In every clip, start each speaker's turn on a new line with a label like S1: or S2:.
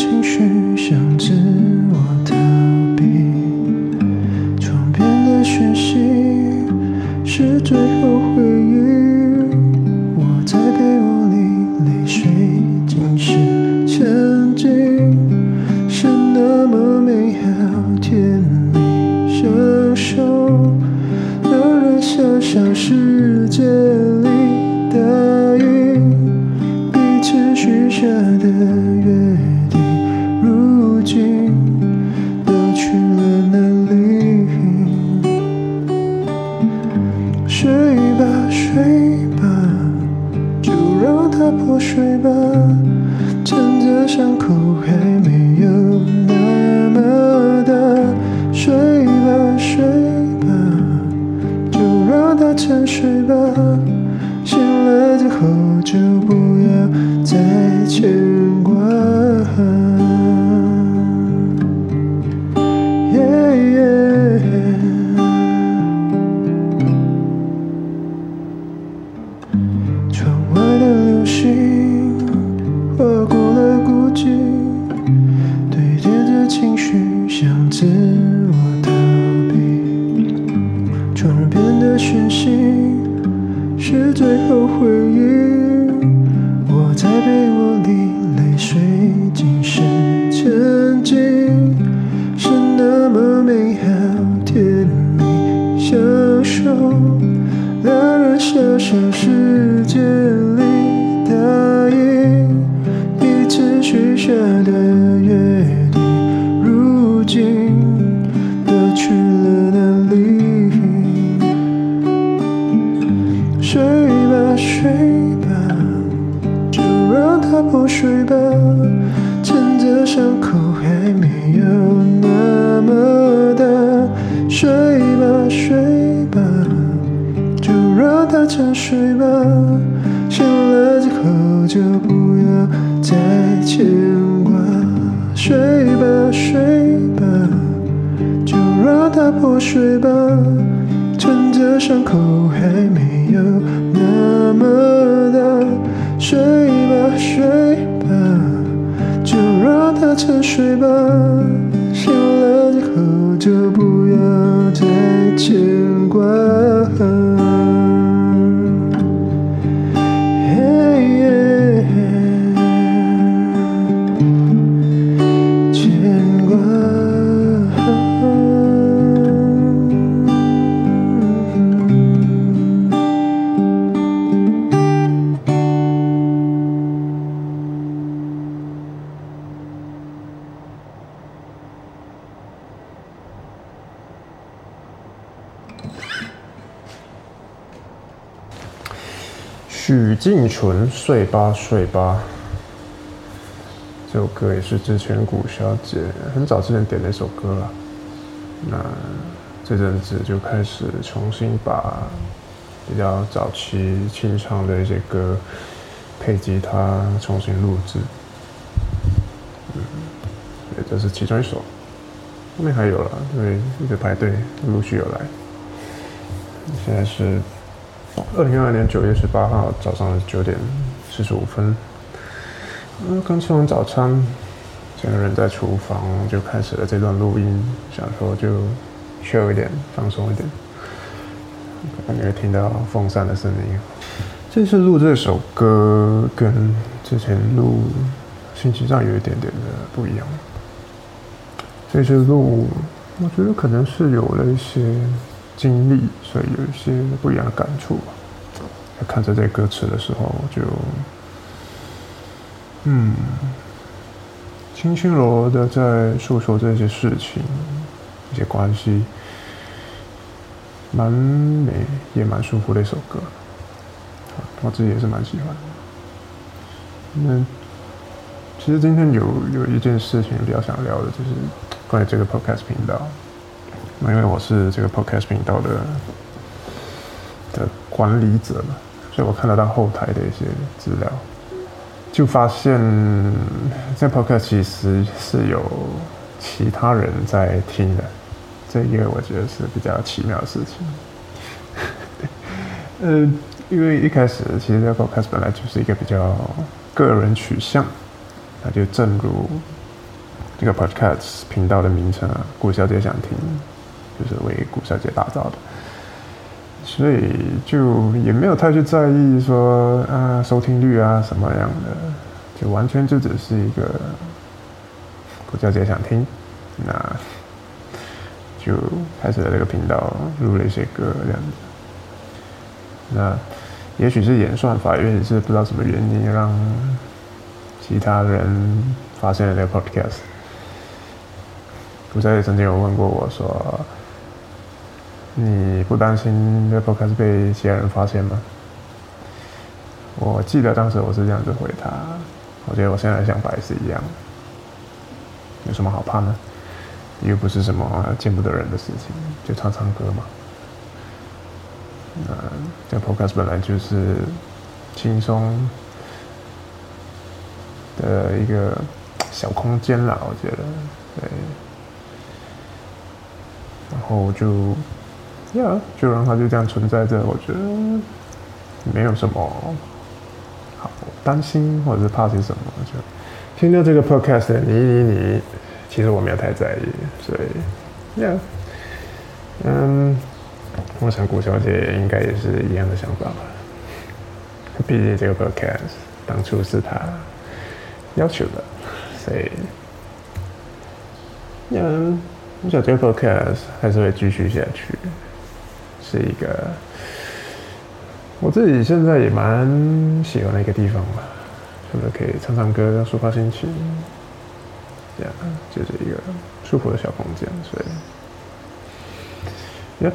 S1: 情绪像自我逃避，窗边的讯息是最后回忆。我在被窝里泪水浸湿，曾经是
S2: 那么美好甜蜜，享受那人小小世界里答应彼此许下的约。心，都去了哪里？睡吧，睡吧，就让它破碎吧。趁着伤口还没有那么大，睡吧，睡吧，就让它沉睡吧。醒来之后就不要再牵流星划过了孤寂，堆叠着情绪，想自我逃避。窗边的讯息是最后回应，我在被窝里泪水浸湿沉浸，是那么美好甜蜜，享受。两人想象世界破碎吧，趁着伤口还没有那么大。睡吧，睡吧。就让它沉睡吧，醒来之后就不要再牵挂。睡吧，睡吧，就让它破碎吧，趁着伤口还没有那么大。睡吧，睡吧，就让它沉睡吧，醒了之后就不
S1: 许静纯《睡吧睡吧》这首歌也是之前古小姐很早之前点的一首歌了。那这阵子就开始重新把比较早期清唱的一些歌配吉他重新录制。嗯，对，这是其中一首。后面还有了，因为一直排队，陆续有来。现在是二零二二年九月十八号早上的九点四十五分，嗯，刚吃完早餐，整个人在厨房就开始了这段录音，想说就秀一点，放松一点，可能你会听到风扇的声音。这次录这首歌跟之前录心情上有一点点的不一样，这次录我觉得可能是有了一些经历，所以有一些不一样的感触吧。在看着这歌词的时候，就嗯，轻轻柔柔的在诉说这些事情、一些关系，蛮美也蛮舒服的一首歌。我自己也是蛮喜欢的。那其实今天有有一件事情比较想聊的，就是关于这个 podcast 频道。因为我是这个 podcast 频道的的管理者嘛，所以我看得到后台的一些资料，就发现这 podcast 其实是有其他人在听的，这一个我觉得是比较奇妙的事情。呃，因为一开始其实这个 podcast 本来就是一个比较个人取向，那就正如这个 podcast 频道的名称啊，顾小姐想听。就是为顾小姐打造的，所以就也没有太去在意说啊收听率啊什么样的，就完全就只是一个古小姐想听，那就开始了这个频道，录了一些歌这样子。那也许是演算法，也许是不知道什么原因，让其他人发现了这个 podcast。古小姐曾经有问过我说：“你不担心这 podcast 被其他人发现吗？”我记得当时我是这样子回他，我觉得我现在想法也是一样，有什么好怕呢？又不是什么见不得人的事情，就唱唱歌嘛。那这 podcast 本来就是轻松的一个小空间啦，我觉得，对。然后就，呀，就让它就这样存在着，我觉得没有什么。好担心或者是怕些什么，就听到这个 podcast，你你你，其实我没有太在意，所以，yeah，嗯，我想古小姐应该也是一样的想法吧。毕竟这个 podcast 当初是她要求的，所以，嗯，我想这个 podcast 还是会继续下去，是一个。我自己现在也蛮喜欢的一个地方吧，是不是可以唱唱歌、抒发心情？这样就是一个舒服的小空间，所以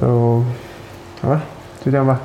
S1: ，Yeah，So，好吧，就这样吧。